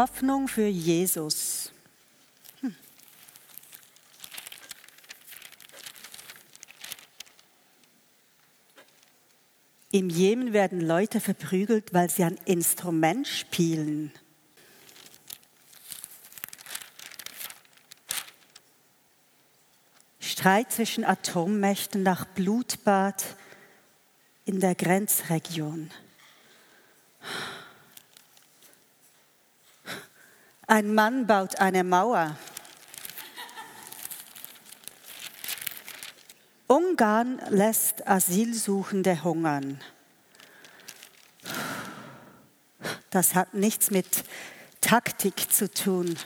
Hoffnung für Jesus. Hm. Im Jemen werden Leute verprügelt, weil sie ein Instrument spielen. Streit zwischen Atommächten nach Blutbad in der Grenzregion. Ein Mann baut eine Mauer. Ungarn lässt Asylsuchende hungern. Das hat nichts mit Taktik zu tun.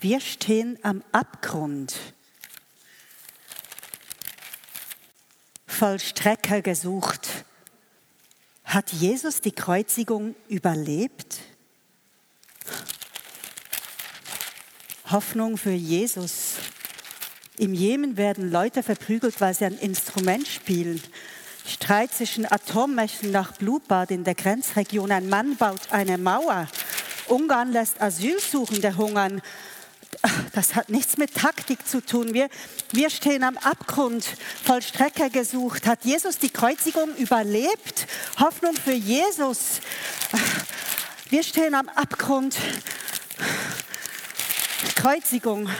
Wir stehen am Abgrund. Vollstrecker gesucht. Hat Jesus die Kreuzigung überlebt? Hoffnung für Jesus. Im Jemen werden Leute verprügelt, weil sie ein Instrument spielen. Streit zwischen Atommächten nach Blutbad in der Grenzregion. Ein Mann baut eine Mauer. Ungarn lässt Asylsuchende hungern. Das hat nichts mit Taktik zu tun. Wir, wir stehen am Abgrund, Vollstrecker gesucht. Hat Jesus die Kreuzigung überlebt? Hoffnung für Jesus. Wir stehen am Abgrund. Kreuzigung.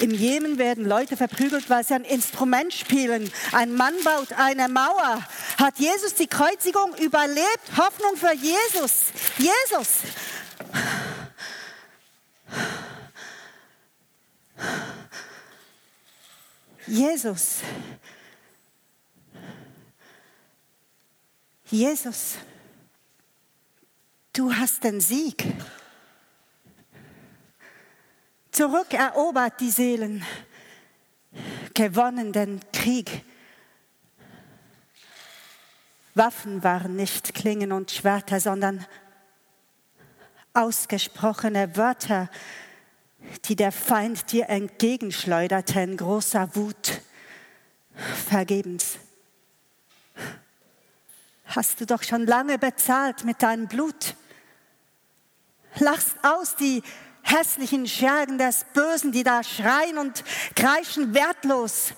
Im Jemen werden Leute verprügelt, weil sie ein Instrument spielen. Ein Mann baut eine Mauer. Hat Jesus die Kreuzigung überlebt? Hoffnung für Jesus. Jesus. Jesus. Jesus. Du hast den Sieg. Zurückerobert die Seelen. Gewonnen den Krieg. Waffen waren nicht Klingen und Schwerter, sondern ausgesprochene Wörter, die der Feind dir entgegenschleuderte in großer Wut. Vergebens. Hast du doch schon lange bezahlt mit deinem Blut. Lachst aus die hässlichen Schergen des Bösen, die da schreien und kreischen wertlos.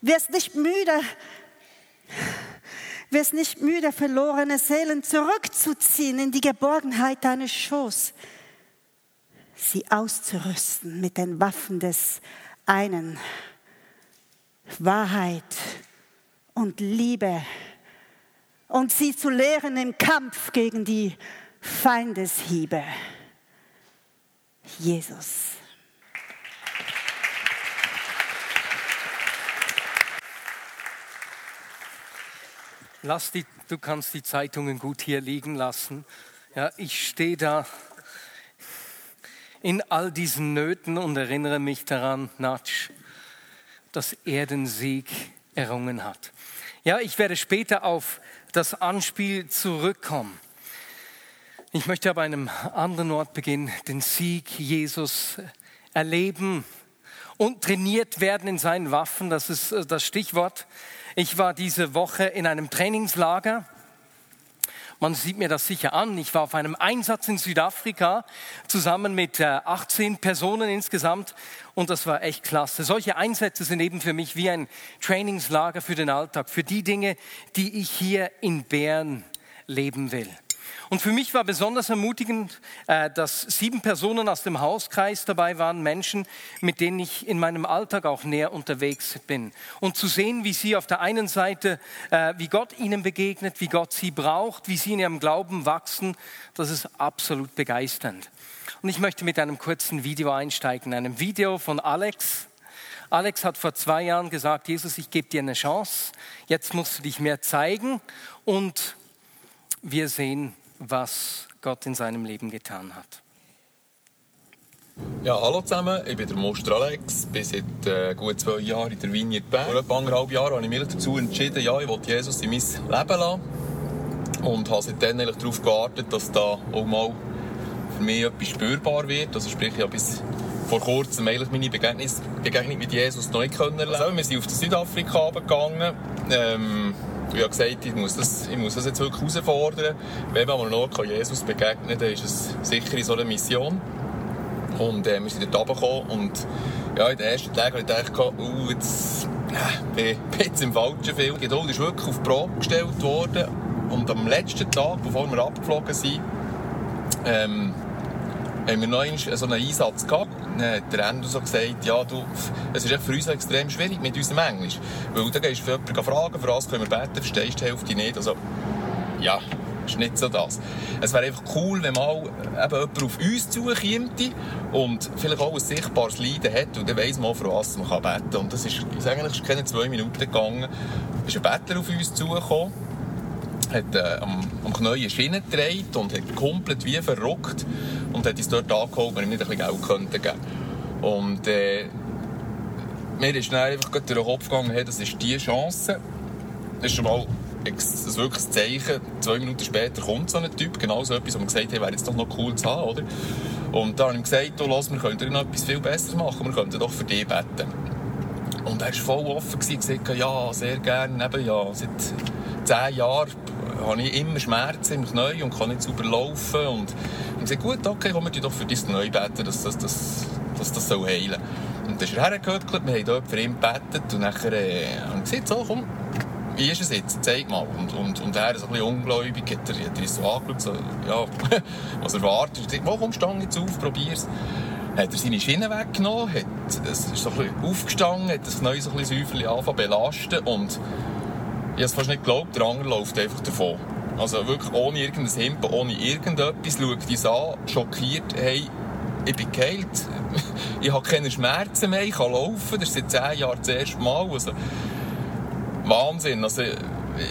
Wirst nicht müde, wirst nicht müde, verlorene Seelen zurückzuziehen in die Geborgenheit deines Schoß sie auszurüsten mit den Waffen des einen. Wahrheit und Liebe und sie zu lehren im Kampf gegen die Feindeshiebe. Jesus. Lass die, du kannst die Zeitungen gut hier liegen lassen. Ja, ich stehe da in all diesen Nöten und erinnere mich daran, Natsch, dass er den Sieg errungen hat. Ja, ich werde später auf das Anspiel zurückkommen. Ich möchte aber an einem anderen Ort beginnen, den Sieg Jesus erleben und trainiert werden in seinen Waffen. Das ist äh, das Stichwort. Ich war diese Woche in einem Trainingslager man sieht mir das sicher an. Ich war auf einem Einsatz in Südafrika zusammen mit 18 äh, Personen insgesamt und das war echt klasse. Solche Einsätze sind eben für mich wie ein Trainingslager für den Alltag, für die Dinge, die ich hier in Bern leben will. Und für mich war besonders ermutigend, äh, dass sieben Personen aus dem Hauskreis dabei waren, Menschen, mit denen ich in meinem Alltag auch näher unterwegs bin. Und zu sehen, wie sie auf der einen Seite, äh, wie Gott ihnen begegnet, wie Gott sie braucht, wie sie in ihrem Glauben wachsen, das ist absolut begeisternd. Und ich möchte mit einem kurzen Video einsteigen, einem Video von Alex. Alex hat vor zwei Jahren gesagt, Jesus, ich gebe dir eine Chance, jetzt musst du dich mehr zeigen und wir sehen, was Gott in seinem Leben getan hat. Ja, hallo zusammen, ich bin der Moster Alex, bin seit äh, gut zwei Jahren in der Vignette Bern. Vor etwa anderthalb Jahren habe ich mich dazu entschieden, ja, ich will Jesus in mein Leben lassen und habe seitdem eigentlich darauf gewartet, dass da auch mal für mich etwas spürbar wird. Also sprich, ich habe bis vor kurzem eigentlich meine Begegnung, mit Jesus noch nicht können Also, wir sind auf Südafrika gegangen. Ähm, ich habe gesagt, ich muss, das, ich muss das jetzt wirklich herausfordern. Wenn man mal noch Jesus begegnen dann ist es sicher in so einer Mission. Und äh, wir sind dort runtergekommen und ja, in den ersten Tagen habe ich gedacht, uh, jetzt äh, bin ich jetzt im falschen Film. Die Geduld ist wirklich auf die Probe gestellt worden. Und am letzten Tag, bevor wir abgeflogen sind, ähm, haben wir noch so einen Einsatz gehabt. Dann hat der Endo so gesagt, ja, du, es ist für uns extrem schwierig mit unserem Englisch. Weil dann gehst du jemanden fragen, für was können wir beten, verstehst du die Hälfte nicht. Also, ja, ist nicht so das. Es wäre einfach cool, wenn mal eben jemand auf uns zukäme und vielleicht auch ein sichtbares Leiden hat und dann weiss man, für was man beten kann. Und das ist, sage eigentlich, keine zwei Minuten gegangen. ist ein Bettler auf uns zugekommen, hat äh, am, am Knie Schiene gedreht und hat komplett wie verrückt und hat uns dort angeholt, wenn wir nicht ein bisschen Geld könnten geben Und äh, mir ist dann einfach durch den Kopf gegangen, hey, das ist die Chance. Das ist schon mal ein wirkliches Zeichen. Zwei Minuten später kommt so ein Typ, genau so etwas, wo man gesagt hat, wäre jetzt doch noch cool zu haben, oder? Und da habe ich gesagt, oh, los, wir könnten noch etwas viel Besseres machen, wir könnten doch für dich beten. Und er war voll offen und gesagt, ja, sehr gerne, eben, ja, seit zehn Jahren habe ich immer Schmerzen im Knie und kann nicht sauber laufen. Und ich gesagt, gut, okay, kommen wir doch für dein Knie beten, dass das, das, dass das soll heilen soll. Und dann ist er hergehört, wir haben dort für ihn gebetet und nachher äh, habe ich gesagt, so, komm, wie ist es jetzt? Zeig mal. Und, und, und er, so ein bisschen ungläubig, hat er, hat er so angeschaut, so, ja, was erwartet. Er hat gesagt, komm, stang jetzt auf, probier's. Hat er seine Schiene weggenommen, hat, es ist so ein bisschen aufgestanden, hat das Knie so ein bisschen säuferlich angefangen belasten und ich habe es fast nicht geglaubt, der andere läuft einfach davon. Also wirklich ohne irgendein Hemd, ohne irgendetwas, schaut uns an, schockiert, hey, ich bin geheilt, ich habe keine Schmerzen mehr, ich kann laufen, das ist seit zehn Jahren das erste Mal. Also, Wahnsinn. Also,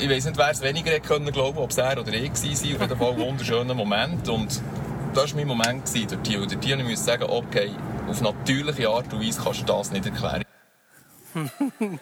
ich weiß nicht, wer es weniger hätte können glauben, ob es er oder ich war. Auf jeden Fall ein wunderschöner Moment. Und das war mein Moment hier. Und dort hier musste ich sagen, okay, auf natürliche Art und Weise kannst du das nicht erklären.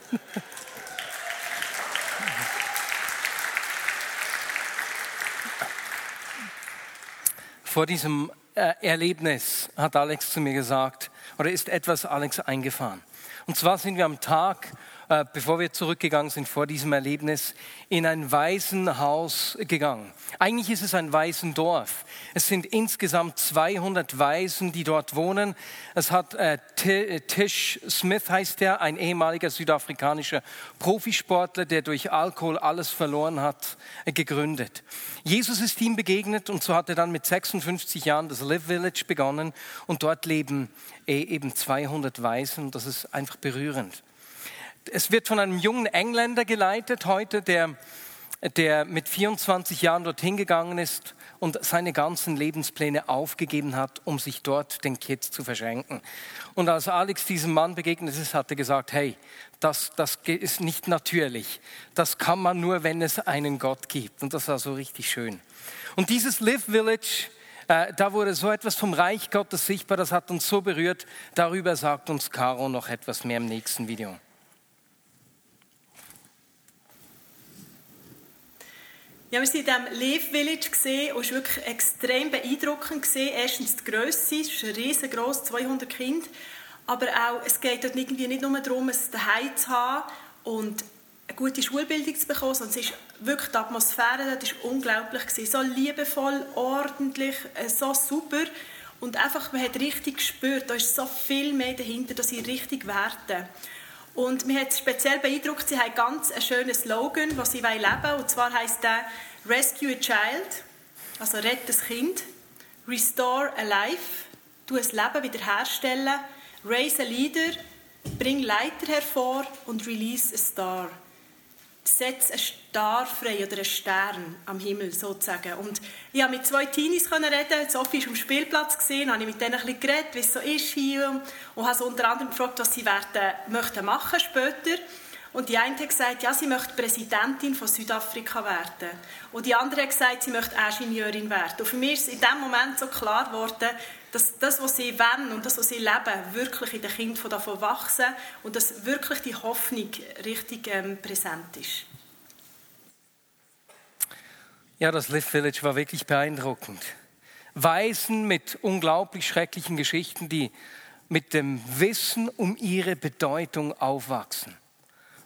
Vor diesem äh, Erlebnis hat Alex zu mir gesagt, oder ist etwas Alex eingefahren. Und zwar sind wir am Tag äh, bevor wir zurückgegangen sind vor diesem Erlebnis, in ein Waisenhaus gegangen. Eigentlich ist es ein Waisendorf. Es sind insgesamt 200 Waisen, die dort wohnen. Es hat äh, äh, Tish Smith heißt er, ein ehemaliger südafrikanischer Profisportler, der durch Alkohol alles verloren hat, äh, gegründet. Jesus ist ihm begegnet und so hat er dann mit 56 Jahren das Live Village begonnen und dort leben eben 200 Waisen. Das ist einfach berührend es wird von einem jungen Engländer geleitet heute, der, der mit 24 Jahren dorthin gegangen ist und seine ganzen Lebenspläne aufgegeben hat, um sich dort den Kids zu verschenken. Und als Alex diesem Mann begegnet ist, hat er gesagt, hey, das, das ist nicht natürlich. Das kann man nur, wenn es einen Gott gibt. Und das war so richtig schön. Und dieses Live Village, äh, da wurde so etwas vom Reich Gottes sichtbar, das hat uns so berührt. Darüber sagt uns Caro noch etwas mehr im nächsten Video. Ja, wir sind in diesem Live Village gesehen und es war wirklich extrem beeindruckend. Gewesen. Erstens die Grösse, es ist riesengroß, 200 Kinder. Aber auch, es geht dort irgendwie nicht nur darum, es daheim zu haben und eine gute Schulbildung zu bekommen, sondern es ist wirklich die Atmosphäre dort ist unglaublich gewesen. So liebevoll, ordentlich, äh, so super. Und einfach, man hat richtig gespürt, da ist so viel mehr dahinter, dass sie richtig werten. Und mich hat speziell beeindruckt, sie haben ganz einen schönen Slogan, was sie leben wollen. Und zwar heißt der Rescue a Child, also rette das Kind, Restore a Life, du ein Leben wiederherstellen, Raise a Leader, bring Leiter hervor und Release a Star. Setz einen Star frei oder einen Stern am Himmel sozusagen. Und ich habe mit zwei Teenies reden. Sophie war am Spielplatz gesehen, habe ich mit denen ein bisschen geredet, wie es so ist hier und habe so unter anderem gefragt, was sie werden, möchten machen später. Und die eine hat gesagt, ja, sie möchte Präsidentin von Südafrika werden. Und die andere hat gesagt, sie möchte Ingenieurin werden. Und für mich ist in dem Moment so klar geworden, dass das, was sie wollen und das, was sie leben, wirklich in den Kindern davon wachsen und dass wirklich die Hoffnung richtig ähm, präsent ist. Ja, das Live Village war wirklich beeindruckend. Waisen mit unglaublich schrecklichen Geschichten, die mit dem Wissen um ihre Bedeutung aufwachsen.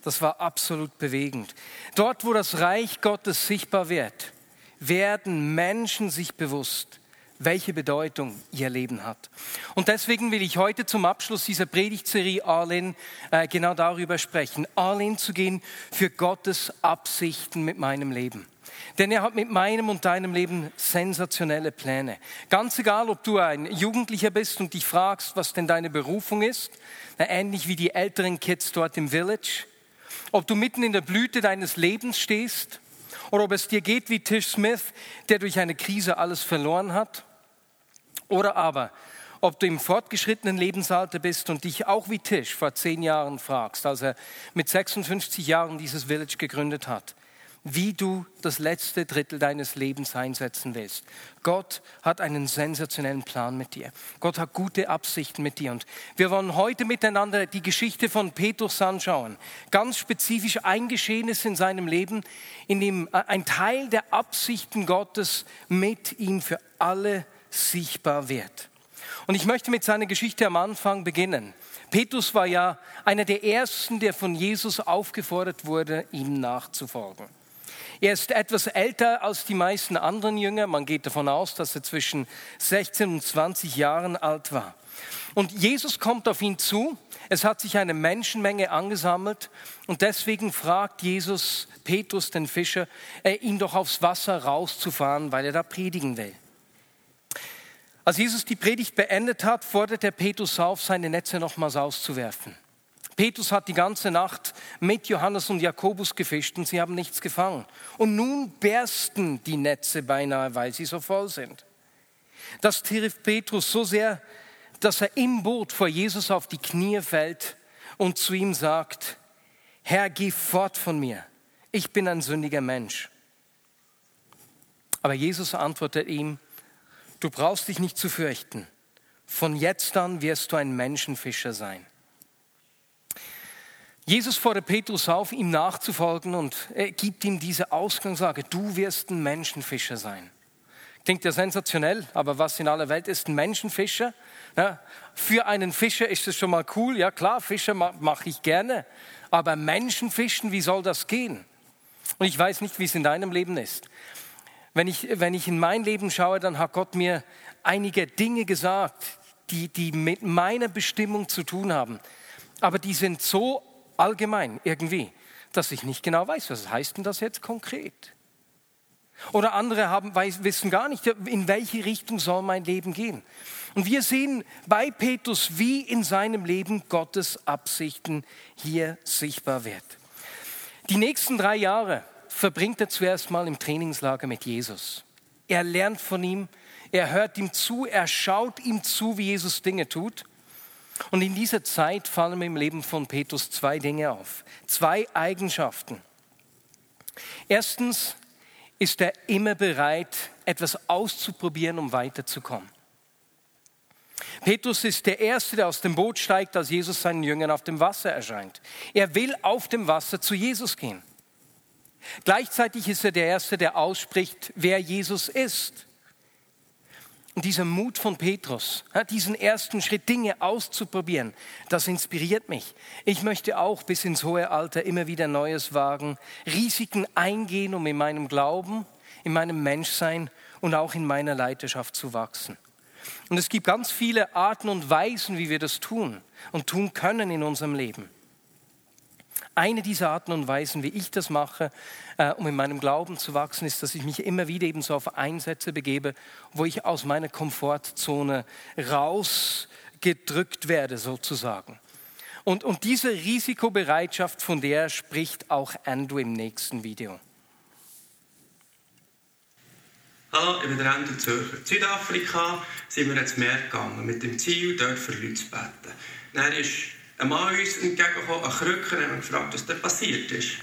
Das war absolut bewegend. Dort, wo das Reich Gottes sichtbar wird, werden Menschen sich bewusst, welche Bedeutung ihr Leben hat. Und deswegen will ich heute zum Abschluss dieser Predigtserie Arlen äh, genau darüber sprechen. Arlen zu gehen für Gottes Absichten mit meinem Leben. Denn er hat mit meinem und deinem Leben sensationelle Pläne. Ganz egal, ob du ein Jugendlicher bist und dich fragst, was denn deine Berufung ist, ähnlich wie die älteren Kids dort im Village, ob du mitten in der Blüte deines Lebens stehst oder ob es dir geht wie Tish Smith, der durch eine Krise alles verloren hat, oder aber ob du im fortgeschrittenen Lebensalter bist und dich auch wie Tisch vor zehn Jahren fragst, als er mit 56 Jahren dieses Village gegründet hat wie du das letzte Drittel deines Lebens einsetzen willst. Gott hat einen sensationellen Plan mit dir. Gott hat gute Absichten mit dir. Und wir wollen heute miteinander die Geschichte von Petrus anschauen. Ganz spezifisch ein Geschehnis in seinem Leben, in dem ein Teil der Absichten Gottes mit ihm für alle sichtbar wird. Und ich möchte mit seiner Geschichte am Anfang beginnen. Petrus war ja einer der ersten, der von Jesus aufgefordert wurde, ihm nachzufolgen. Er ist etwas älter als die meisten anderen Jünger. Man geht davon aus, dass er zwischen 16 und 20 Jahren alt war. Und Jesus kommt auf ihn zu. Es hat sich eine Menschenmenge angesammelt. Und deswegen fragt Jesus Petrus, den Fischer, äh, ihn doch aufs Wasser rauszufahren, weil er da predigen will. Als Jesus die Predigt beendet hat, fordert er Petrus auf, seine Netze nochmals auszuwerfen. Petrus hat die ganze Nacht mit Johannes und Jakobus gefischt und sie haben nichts gefangen. Und nun bersten die Netze beinahe, weil sie so voll sind. Das trifft Petrus so sehr, dass er im Boot vor Jesus auf die Knie fällt und zu ihm sagt, Herr, geh fort von mir, ich bin ein sündiger Mensch. Aber Jesus antwortet ihm, du brauchst dich nicht zu fürchten, von jetzt an wirst du ein Menschenfischer sein. Jesus fordert Petrus auf, ihm nachzufolgen und er gibt ihm diese Ausgangslage, du wirst ein Menschenfischer sein. Klingt ja sensationell, aber was in aller Welt ist ein Menschenfischer? Ja, für einen Fischer ist es schon mal cool, ja klar, Fischer mache ich gerne, aber Menschenfischen, wie soll das gehen? Und ich weiß nicht, wie es in deinem Leben ist. Wenn ich, wenn ich in mein Leben schaue, dann hat Gott mir einige Dinge gesagt, die, die mit meiner Bestimmung zu tun haben. Aber die sind so allgemein irgendwie, dass ich nicht genau weiß, was heißt denn das jetzt konkret? Oder andere haben, weiß, wissen gar nicht, in welche Richtung soll mein Leben gehen. Und wir sehen bei Petrus, wie in seinem Leben Gottes Absichten hier sichtbar wird. Die nächsten drei Jahre verbringt er zuerst mal im Trainingslager mit Jesus. Er lernt von ihm, er hört ihm zu, er schaut ihm zu, wie Jesus Dinge tut. Und in dieser Zeit fallen mir im Leben von Petrus zwei Dinge auf, zwei Eigenschaften. Erstens ist er immer bereit, etwas auszuprobieren, um weiterzukommen. Petrus ist der Erste, der aus dem Boot steigt, als Jesus seinen Jüngern auf dem Wasser erscheint. Er will auf dem Wasser zu Jesus gehen. Gleichzeitig ist er der Erste, der ausspricht, wer Jesus ist. Und dieser Mut von Petrus, diesen ersten Schritt, Dinge auszuprobieren, das inspiriert mich. Ich möchte auch bis ins hohe Alter immer wieder Neues wagen, Risiken eingehen, um in meinem Glauben, in meinem Menschsein und auch in meiner Leiterschaft zu wachsen. Und es gibt ganz viele Arten und Weisen, wie wir das tun und tun können in unserem Leben. Eine dieser Arten und Weisen, wie ich das mache, äh, um in meinem Glauben zu wachsen, ist, dass ich mich immer wieder eben so auf Einsätze begebe, wo ich aus meiner Komfortzone rausgedrückt werde, sozusagen. Und, und diese Risikobereitschaft, von der spricht auch Andrew im nächsten Video. Hallo, ich bin der Andrew Zürcher. In Südafrika sind wir ins Meer gegangen, mit dem Ziel, dort für Leute zu beten. Dann ist ein Mann uns entgegengekommen, ein Krücker, und haben gefragt, was da passiert ist.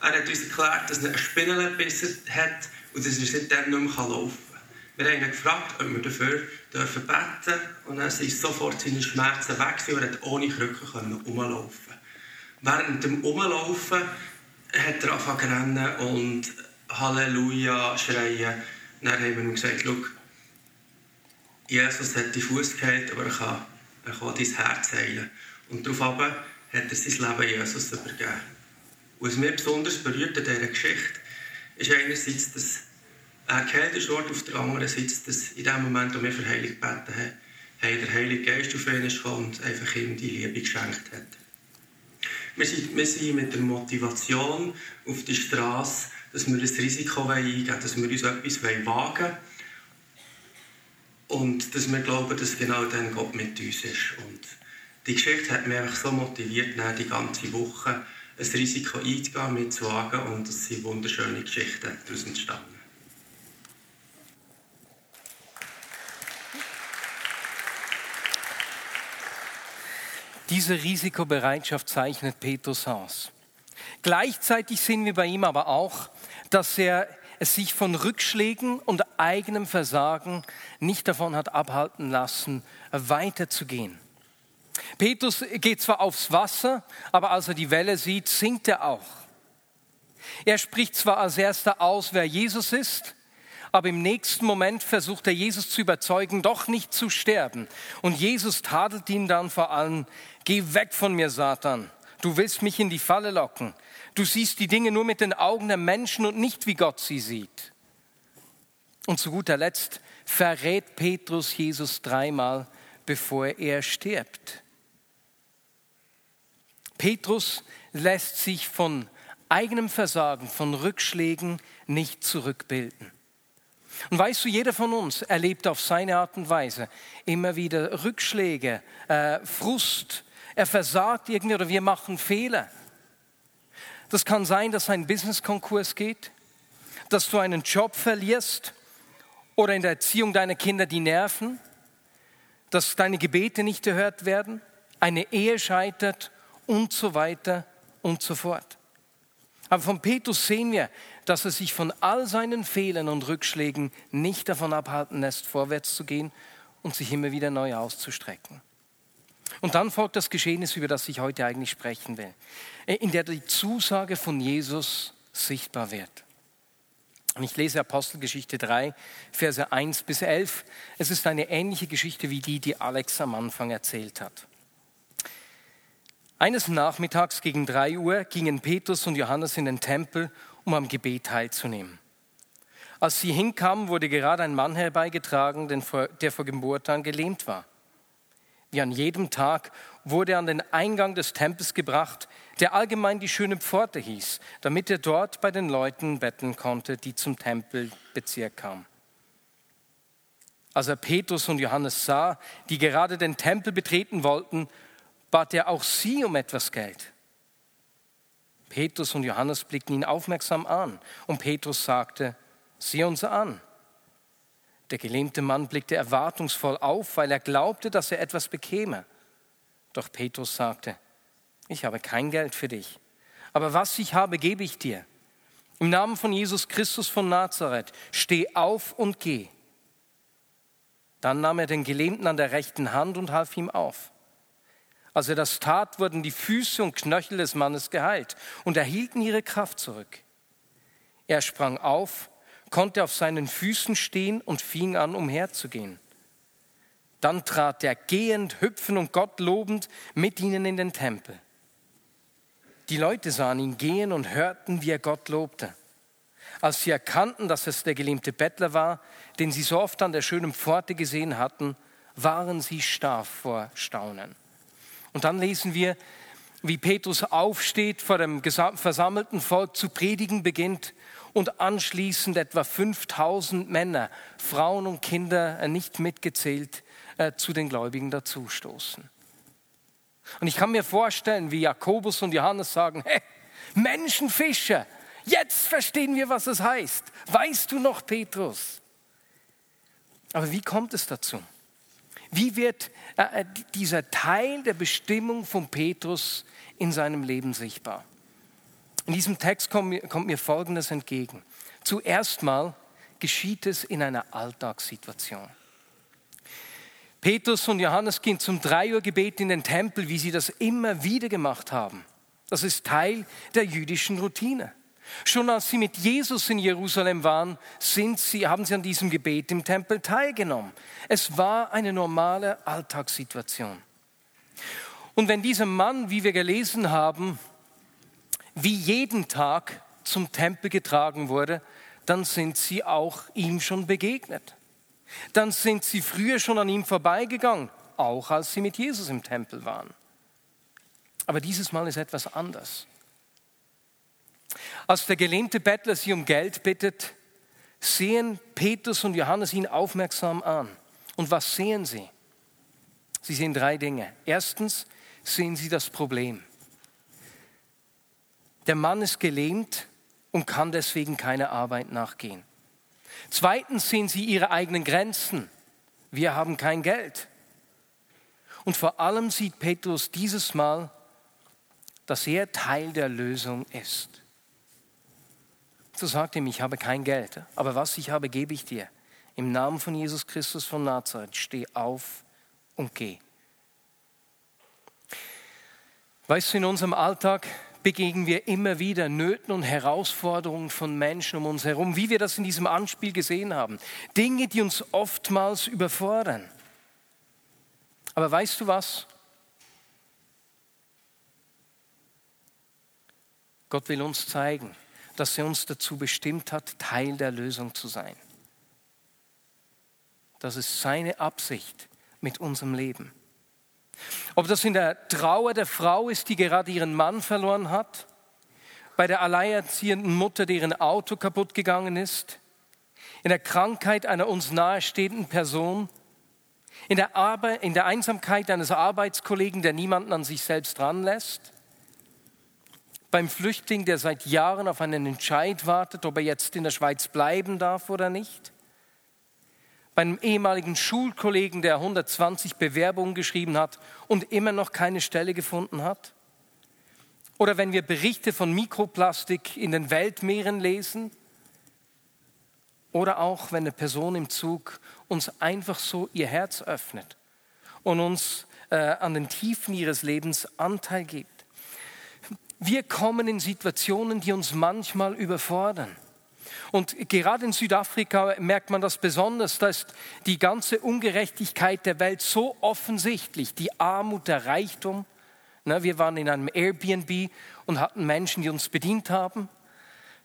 Er hat uns erklärt, dass er eine Spinne gebissen hat und dass er seitdem nicht mehr laufen kann. Wir haben ihn gefragt, ob wir dafür dürfen beten und dann sind sofort seine Schmerzen weg und er hat ohne Krücken herumlaufen. Während dem Umlaufen hat er angefangen zu rennen und Halleluja schreien. Dann haben wir ihm gesagt, schau, Jesus hat die Fuß gehalten, aber er kann, er kann dein Herz heilen. Und daraufhin hat er sein Leben Jesus übergeben. Was mich besonders berührt in dieser Geschichte, ist einerseits, dass er geheilt worden, auf der anderen Seite, dass in dem Moment, wo wir für Heilung gebeten haben, der Heilige Geist auf ihn ist und einfach ihm die Liebe geschenkt hat. Wir sind, wir sind mit der Motivation auf die Straße, dass wir ein Risiko eingehen wollen, dass wir uns etwas wagen wollen und dass wir glauben, dass genau dann Gott mit uns ist. Und die Geschichte hat mich einfach so motiviert, die ganze Woche ein Risiko einzugehen, mitzuwagen und es sind wunderschöne Geschichten daraus entstanden. Diese Risikobereitschaft zeichnet Petrus aus. Gleichzeitig sehen wir bei ihm aber auch, dass er es sich von Rückschlägen und eigenem Versagen nicht davon hat abhalten lassen, weiterzugehen. Petrus geht zwar aufs Wasser, aber als er die Welle sieht, sinkt er auch. Er spricht zwar als erster aus, wer Jesus ist, aber im nächsten Moment versucht er Jesus zu überzeugen, doch nicht zu sterben. Und Jesus tadelt ihn dann vor allem, geh weg von mir, Satan, du willst mich in die Falle locken. Du siehst die Dinge nur mit den Augen der Menschen und nicht wie Gott sie sieht. Und zu guter Letzt verrät Petrus Jesus dreimal, bevor er stirbt. Petrus lässt sich von eigenem Versagen, von Rückschlägen nicht zurückbilden. Und weißt du, jeder von uns erlebt auf seine Art und Weise immer wieder Rückschläge, äh, Frust. Er versagt irgendwie oder wir machen Fehler. Das kann sein, dass ein Business-Konkurs geht, dass du einen Job verlierst oder in der Erziehung deiner Kinder die Nerven, dass deine Gebete nicht gehört werden, eine Ehe scheitert und so weiter und so fort. Aber von Petrus sehen wir, dass er sich von all seinen Fehlern und Rückschlägen nicht davon abhalten lässt, vorwärts zu gehen und sich immer wieder neu auszustrecken. Und dann folgt das Geschehnis, über das ich heute eigentlich sprechen will, in der die Zusage von Jesus sichtbar wird. Und ich lese Apostelgeschichte 3, Verse 1 bis 11. Es ist eine ähnliche Geschichte wie die, die Alex am Anfang erzählt hat. Eines Nachmittags gegen drei Uhr gingen Petrus und Johannes in den Tempel, um am Gebet teilzunehmen. Als sie hinkamen, wurde gerade ein Mann herbeigetragen, der vor Geburt an gelähmt war wie an jedem Tag, wurde er an den Eingang des Tempels gebracht, der allgemein die schöne Pforte hieß, damit er dort bei den Leuten betten konnte, die zum Tempelbezirk kamen. Als er Petrus und Johannes sah, die gerade den Tempel betreten wollten, bat er auch sie um etwas Geld. Petrus und Johannes blickten ihn aufmerksam an und Petrus sagte, sieh uns an. Der gelähmte Mann blickte erwartungsvoll auf, weil er glaubte, dass er etwas bekäme. Doch Petrus sagte, ich habe kein Geld für dich, aber was ich habe, gebe ich dir. Im Namen von Jesus Christus von Nazareth, steh auf und geh. Dann nahm er den Gelähmten an der rechten Hand und half ihm auf. Als er das tat, wurden die Füße und Knöchel des Mannes geheilt und erhielten ihre Kraft zurück. Er sprang auf konnte auf seinen Füßen stehen und fing an, umherzugehen. Dann trat er gehend, hüpfend und Gott lobend mit ihnen in den Tempel. Die Leute sahen ihn gehen und hörten, wie er Gott lobte. Als sie erkannten, dass es der gelähmte Bettler war, den sie so oft an der schönen Pforte gesehen hatten, waren sie starr vor Staunen. Und dann lesen wir, wie Petrus aufsteht, vor dem versammelten Volk zu predigen beginnt und anschließend etwa 5000 Männer, Frauen und Kinder äh, nicht mitgezählt, äh, zu den Gläubigen dazustoßen. Und ich kann mir vorstellen, wie Jakobus und Johannes sagen, hey, Menschenfischer, jetzt verstehen wir, was es heißt. Weißt du noch, Petrus? Aber wie kommt es dazu? Wie wird äh, dieser Teil der Bestimmung von Petrus in seinem Leben sichtbar? In diesem Text kommt mir, kommt mir Folgendes entgegen. Zuerst mal geschieht es in einer Alltagssituation. Petrus und Johannes gehen zum Dreiergebet in den Tempel, wie sie das immer wieder gemacht haben. Das ist Teil der jüdischen Routine. Schon als sie mit Jesus in Jerusalem waren, sie, haben sie an diesem Gebet im Tempel teilgenommen. Es war eine normale Alltagssituation. Und wenn dieser Mann, wie wir gelesen haben, wie jeden Tag zum Tempel getragen wurde, dann sind sie auch ihm schon begegnet. Dann sind sie früher schon an ihm vorbeigegangen, auch als sie mit Jesus im Tempel waren. Aber dieses Mal ist etwas anders. Als der gelähmte Bettler sie um Geld bittet, sehen Petrus und Johannes ihn aufmerksam an. Und was sehen sie? Sie sehen drei Dinge. Erstens sehen sie das Problem. Der Mann ist gelähmt und kann deswegen keine Arbeit nachgehen. Zweitens sehen sie ihre eigenen Grenzen. Wir haben kein Geld. Und vor allem sieht Petrus dieses Mal, dass er Teil der Lösung ist. So sagt ihm, ich habe kein Geld, aber was ich habe, gebe ich dir. Im Namen von Jesus Christus von Nazareth, steh auf und geh. Weißt du, in unserem Alltag begegnen wir immer wieder Nöten und Herausforderungen von Menschen um uns herum, wie wir das in diesem Anspiel gesehen haben. Dinge, die uns oftmals überfordern. Aber weißt du was? Gott will uns zeigen, dass er uns dazu bestimmt hat, Teil der Lösung zu sein. Das ist seine Absicht mit unserem Leben. Ob das in der Trauer der Frau ist, die gerade ihren Mann verloren hat, bei der alleinerziehenden Mutter, deren Auto kaputt gegangen ist, in der Krankheit einer uns nahestehenden Person, in der, Arbeit, in der Einsamkeit eines Arbeitskollegen, der niemanden an sich selbst ranlässt, beim Flüchtling, der seit Jahren auf einen Entscheid wartet, ob er jetzt in der Schweiz bleiben darf oder nicht, bei einem ehemaligen Schulkollegen, der 120 Bewerbungen geschrieben hat und immer noch keine Stelle gefunden hat? Oder wenn wir Berichte von Mikroplastik in den Weltmeeren lesen? Oder auch, wenn eine Person im Zug uns einfach so ihr Herz öffnet und uns äh, an den Tiefen ihres Lebens Anteil gibt. Wir kommen in Situationen, die uns manchmal überfordern. Und gerade in Südafrika merkt man das besonders, da ist die ganze Ungerechtigkeit der Welt so offensichtlich, die Armut, der Reichtum. Wir waren in einem Airbnb und hatten Menschen, die uns bedient haben.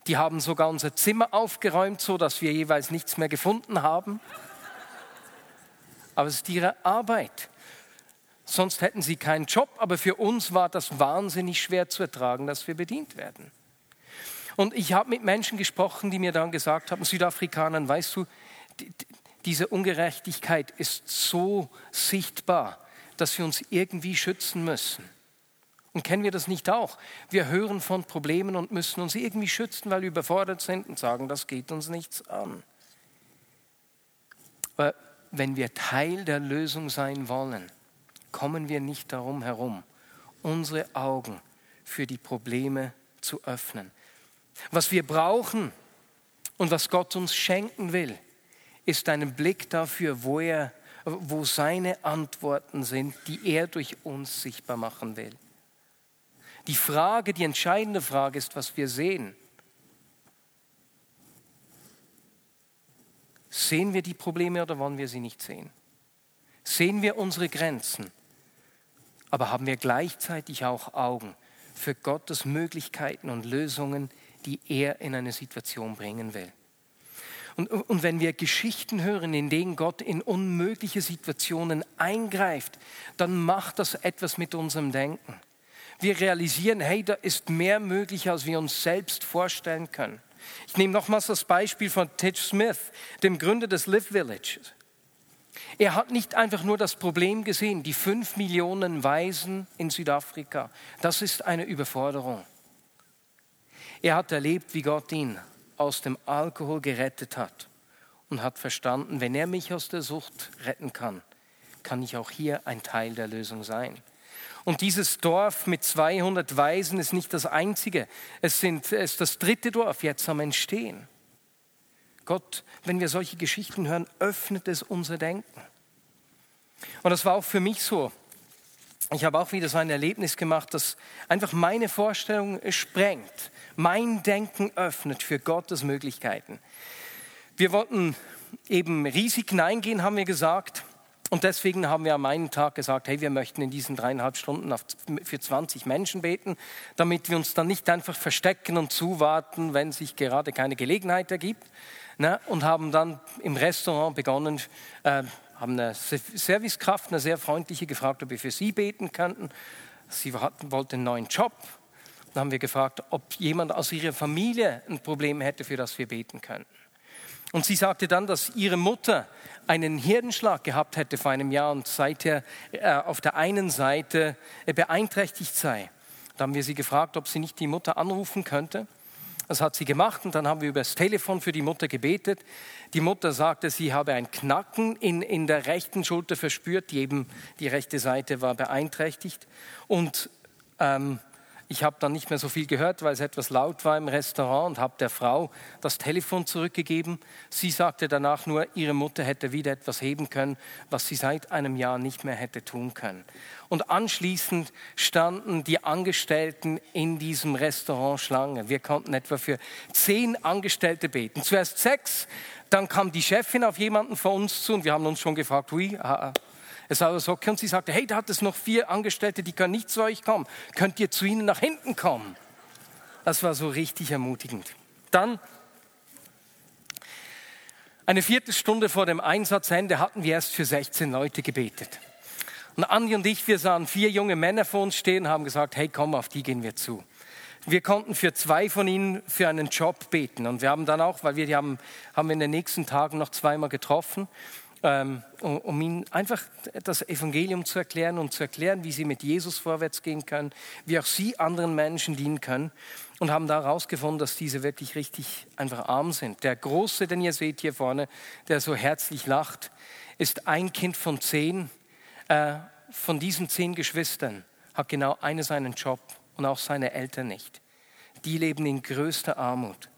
Die haben sogar unser Zimmer aufgeräumt, so dass wir jeweils nichts mehr gefunden haben. Aber es ist ihre Arbeit. Sonst hätten sie keinen Job, aber für uns war das wahnsinnig schwer zu ertragen, dass wir bedient werden. Und ich habe mit Menschen gesprochen, die mir dann gesagt haben, Südafrikanern, weißt du, diese Ungerechtigkeit ist so sichtbar, dass wir uns irgendwie schützen müssen. Und kennen wir das nicht auch? Wir hören von Problemen und müssen uns irgendwie schützen, weil wir überfordert sind und sagen, das geht uns nichts an. Aber wenn wir Teil der Lösung sein wollen, kommen wir nicht darum herum, unsere Augen für die Probleme zu öffnen. Was wir brauchen und was Gott uns schenken will, ist einen Blick dafür, wo, er, wo seine Antworten sind, die er durch uns sichtbar machen will. Die Frage, die entscheidende Frage ist, was wir sehen. Sehen wir die Probleme oder wollen wir sie nicht sehen? Sehen wir unsere Grenzen, aber haben wir gleichzeitig auch Augen für Gottes Möglichkeiten und Lösungen, die er in eine Situation bringen will. Und, und wenn wir Geschichten hören, in denen Gott in unmögliche Situationen eingreift, dann macht das etwas mit unserem Denken. Wir realisieren, hey, da ist mehr möglich, als wir uns selbst vorstellen können. Ich nehme nochmals das Beispiel von Titch Smith, dem Gründer des Live Village. Er hat nicht einfach nur das Problem gesehen, die fünf Millionen Waisen in Südafrika. Das ist eine Überforderung. Er hat erlebt, wie Gott ihn aus dem Alkohol gerettet hat und hat verstanden, wenn er mich aus der Sucht retten kann, kann ich auch hier ein Teil der Lösung sein. Und dieses Dorf mit 200 Waisen ist nicht das einzige. Es, sind, es ist das dritte Dorf jetzt am Entstehen. Gott, wenn wir solche Geschichten hören, öffnet es unser Denken. Und das war auch für mich so. Ich habe auch wieder so ein Erlebnis gemacht, das einfach meine Vorstellung sprengt, mein Denken öffnet für Gottes Möglichkeiten. Wir wollten eben Risiken eingehen, haben wir gesagt. Und deswegen haben wir am einen Tag gesagt, hey, wir möchten in diesen dreieinhalb Stunden für 20 Menschen beten, damit wir uns dann nicht einfach verstecken und zuwarten, wenn sich gerade keine Gelegenheit ergibt. Ne? Und haben dann im Restaurant begonnen, äh, haben eine Servicekraft, eine sehr freundliche, gefragt, ob wir für sie beten könnten. Sie hatten, wollte einen neuen Job. Dann haben wir gefragt, ob jemand aus ihrer Familie ein Problem hätte, für das wir beten könnten. Und sie sagte dann, dass ihre Mutter einen Hirnschlag gehabt hätte vor einem Jahr und seither äh, auf der einen Seite äh, beeinträchtigt sei. Da haben wir sie gefragt, ob sie nicht die Mutter anrufen könnte. Das hat sie gemacht und dann haben wir über das Telefon für die Mutter gebetet. Die Mutter sagte, sie habe ein Knacken in, in der rechten Schulter verspürt, die eben die rechte Seite war beeinträchtigt. Und ähm, ich habe dann nicht mehr so viel gehört, weil es etwas laut war im Restaurant und habe der Frau das Telefon zurückgegeben. Sie sagte danach nur, ihre Mutter hätte wieder etwas heben können, was sie seit einem Jahr nicht mehr hätte tun können. Und anschließend standen die Angestellten in diesem Restaurant Schlange. Wir konnten etwa für zehn Angestellte beten. Zuerst sechs, dann kam die Chefin auf jemanden von uns zu und wir haben uns schon gefragt, ui, es war so, und sie sagte, hey, da hat es noch vier Angestellte, die können nicht zu euch kommen. Könnt ihr zu ihnen nach hinten kommen? Das war so richtig ermutigend. Dann, eine Viertelstunde vor dem Einsatzende hatten wir erst für 16 Leute gebetet. Und Andi und ich, wir sahen vier junge Männer vor uns stehen, haben gesagt, hey, komm, auf die gehen wir zu. Wir konnten für zwei von ihnen für einen Job beten. Und wir haben dann auch, weil wir die haben, haben wir in den nächsten Tagen noch zweimal getroffen, ähm, um ihnen einfach das Evangelium zu erklären und zu erklären, wie sie mit Jesus vorwärts gehen können, wie auch sie anderen Menschen dienen können und haben da herausgefunden, dass diese wirklich richtig einfach arm sind. Der Große, den ihr seht hier vorne, der so herzlich lacht, ist ein Kind von zehn. Äh, von diesen zehn Geschwistern hat genau eine seinen Job und auch seine Eltern nicht. Die leben in größter Armut.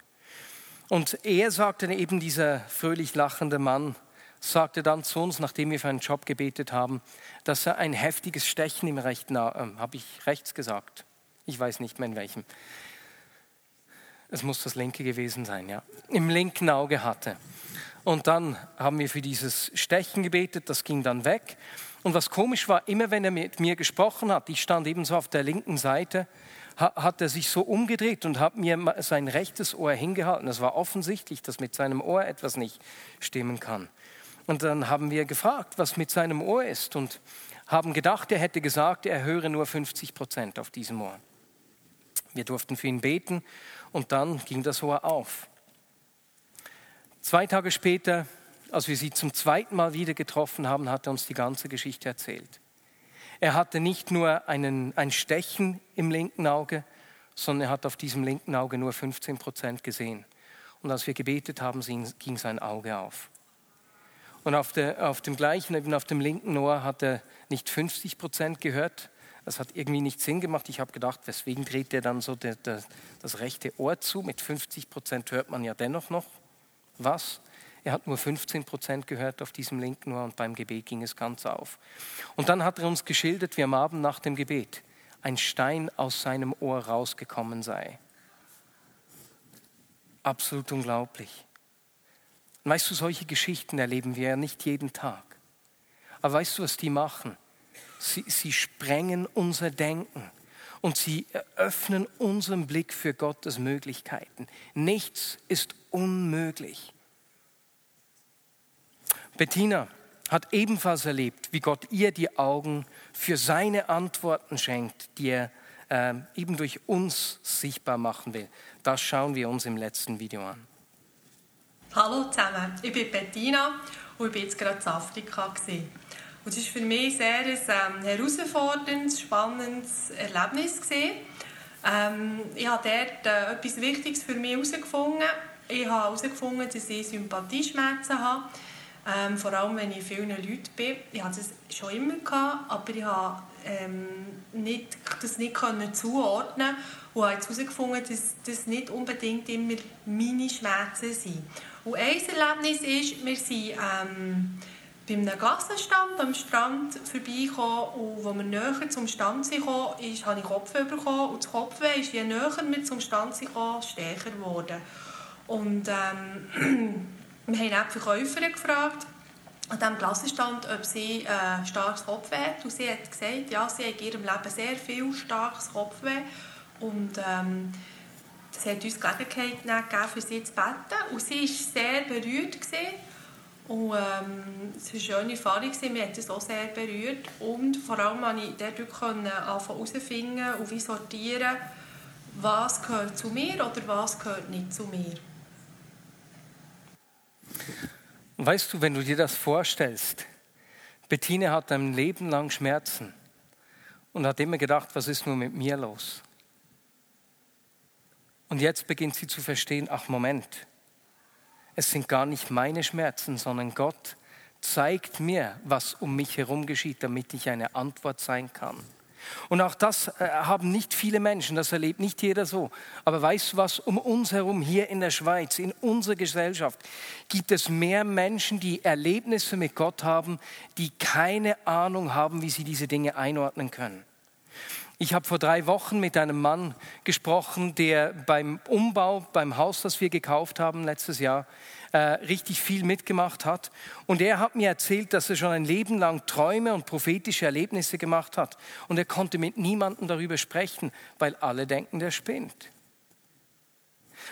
Und er sagte eben, dieser fröhlich lachende Mann, sagte dann zu uns, nachdem wir für einen Job gebetet haben, dass er ein heftiges Stechen im rechten, äh, habe ich rechts gesagt? Ich weiß nicht mehr in welchem. Es muss das linke gewesen sein, ja. Im linken Auge hatte. Und dann haben wir für dieses Stechen gebetet, das ging dann weg. Und was komisch war, immer wenn er mit mir gesprochen hat, ich stand eben so auf der linken Seite, hat er sich so umgedreht und hat mir sein rechtes Ohr hingehalten. Es war offensichtlich, dass mit seinem Ohr etwas nicht stimmen kann. Und dann haben wir gefragt, was mit seinem Ohr ist und haben gedacht, er hätte gesagt, er höre nur 50 Prozent auf diesem Ohr. Wir durften für ihn beten und dann ging das Ohr auf. Zwei Tage später, als wir sie zum zweiten Mal wieder getroffen haben, hat er uns die ganze Geschichte erzählt. Er hatte nicht nur einen, ein Stechen im linken Auge, sondern er hat auf diesem linken Auge nur 15 Prozent gesehen. Und als wir gebetet haben, ging sein Auge auf. Und auf, der, auf dem gleichen, eben auf dem linken Ohr hat er nicht 50 Prozent gehört. Das hat irgendwie nicht Sinn gemacht. Ich habe gedacht, weswegen dreht er dann so der, der, das rechte Ohr zu? Mit 50 Prozent hört man ja dennoch noch was. Er hat nur 15 Prozent gehört auf diesem linken Ohr und beim Gebet ging es ganz auf. Und dann hat er uns geschildert, wie am Abend nach dem Gebet ein Stein aus seinem Ohr rausgekommen sei. Absolut unglaublich. Und weißt du, solche Geschichten erleben wir ja nicht jeden Tag. Aber weißt du, was die machen? Sie, sie sprengen unser Denken und sie eröffnen unseren Blick für Gottes Möglichkeiten. Nichts ist unmöglich. Bettina hat ebenfalls erlebt, wie Gott ihr die Augen für seine Antworten schenkt, die er äh, eben durch uns sichtbar machen will. Das schauen wir uns im letzten Video an. Hallo zusammen, ich bin Bettina und ich war jetzt gerade in Afrika. Und es war für mich sehr ein ähm, herausforderndes, spannendes Erlebnis. Ähm, ich habe dort äh, etwas Wichtiges für mich herausgefunden. Ich habe herausgefunden, dass ich Sympathieschmerzen habe. Ähm, vor allem, wenn ich vielen Leuten bin. Ich hatte das schon immer, gehabt, aber ich habe ähm, das nicht zuordnen und habe herausgefunden, dass das nicht unbedingt immer meine Schmerzen sind. Und ein Erlebnis ist, wir sind ähm, bei einem Gassenstand am Strand vorbeigekommen und als wir näher zum Stand kamen, ist, habe ich Kopfweh bekommen und das Kopfweh ist, je näher wir zum Stand kamen, stärker geworden. Und ähm, wir haben auch die Verkäuferin gefragt, an diesem Klassenstand, ob sie äh, starkes Kopfweh hat. Und sie hat gesagt, ja, sie hat in ihrem Leben sehr viel starkes Kopfweh. Und ähm, hat uns die Gelegenheit gegeben, für sie zu beten. Und sie war sehr berührt. Gewesen. Und ähm, es war eine schöne Erfahrung, mich hat das auch sehr berührt. Und vor allem konnte ich dort herausfinden und wie sortieren, was gehört zu mir oder was gehört nicht zu mir. Weißt du, wenn du dir das vorstellst, Bettine hat ein Leben lang Schmerzen und hat immer gedacht, was ist nur mit mir los? Und jetzt beginnt sie zu verstehen, ach Moment, es sind gar nicht meine Schmerzen, sondern Gott zeigt mir, was um mich herum geschieht, damit ich eine Antwort sein kann. Und auch das äh, haben nicht viele Menschen, das erlebt nicht jeder so. Aber weißt du was, um uns herum hier in der Schweiz, in unserer Gesellschaft, gibt es mehr Menschen, die Erlebnisse mit Gott haben, die keine Ahnung haben, wie sie diese Dinge einordnen können. Ich habe vor drei Wochen mit einem Mann gesprochen, der beim Umbau, beim Haus, das wir gekauft haben letztes Jahr, äh, richtig viel mitgemacht hat. Und er hat mir erzählt, dass er schon ein Leben lang Träume und prophetische Erlebnisse gemacht hat. Und er konnte mit niemandem darüber sprechen, weil alle denken, der spinnt.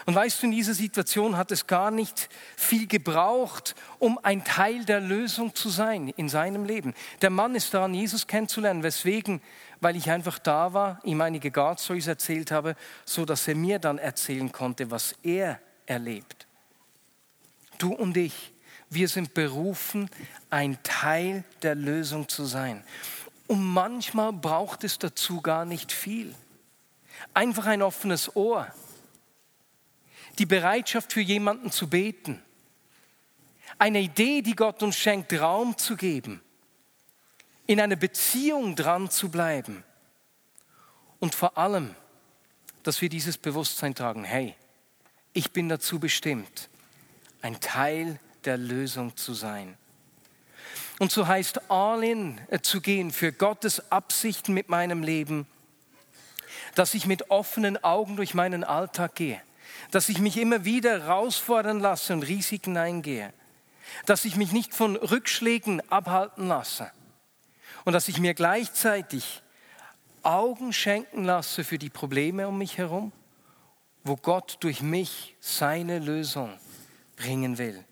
Und weißt du, in dieser Situation hat es gar nicht viel gebraucht, um ein Teil der Lösung zu sein in seinem Leben. Der Mann ist daran, Jesus kennenzulernen, weswegen, weil ich einfach da war, ihm einige God Stories erzählt habe, so dass er mir dann erzählen konnte, was er erlebt. Du und ich, wir sind berufen, ein Teil der Lösung zu sein. Und manchmal braucht es dazu gar nicht viel. Einfach ein offenes Ohr, die Bereitschaft für jemanden zu beten, eine Idee, die Gott uns schenkt, Raum zu geben, in einer Beziehung dran zu bleiben und vor allem, dass wir dieses Bewusstsein tragen, hey, ich bin dazu bestimmt, ein Teil der Lösung zu sein. Und so heißt all in äh, zu gehen für Gottes Absichten mit meinem Leben, dass ich mit offenen Augen durch meinen Alltag gehe, dass ich mich immer wieder herausfordern lasse und Risiken eingehe, dass ich mich nicht von Rückschlägen abhalten lasse und dass ich mir gleichzeitig Augen schenken lasse für die Probleme um mich herum, wo Gott durch mich seine Lösung bringen will.